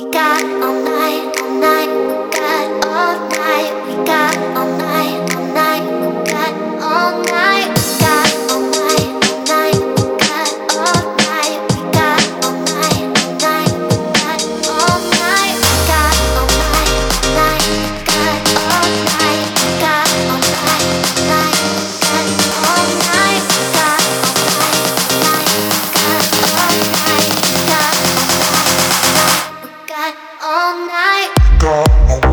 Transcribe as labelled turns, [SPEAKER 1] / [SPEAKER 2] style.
[SPEAKER 1] mágica. all night. Go.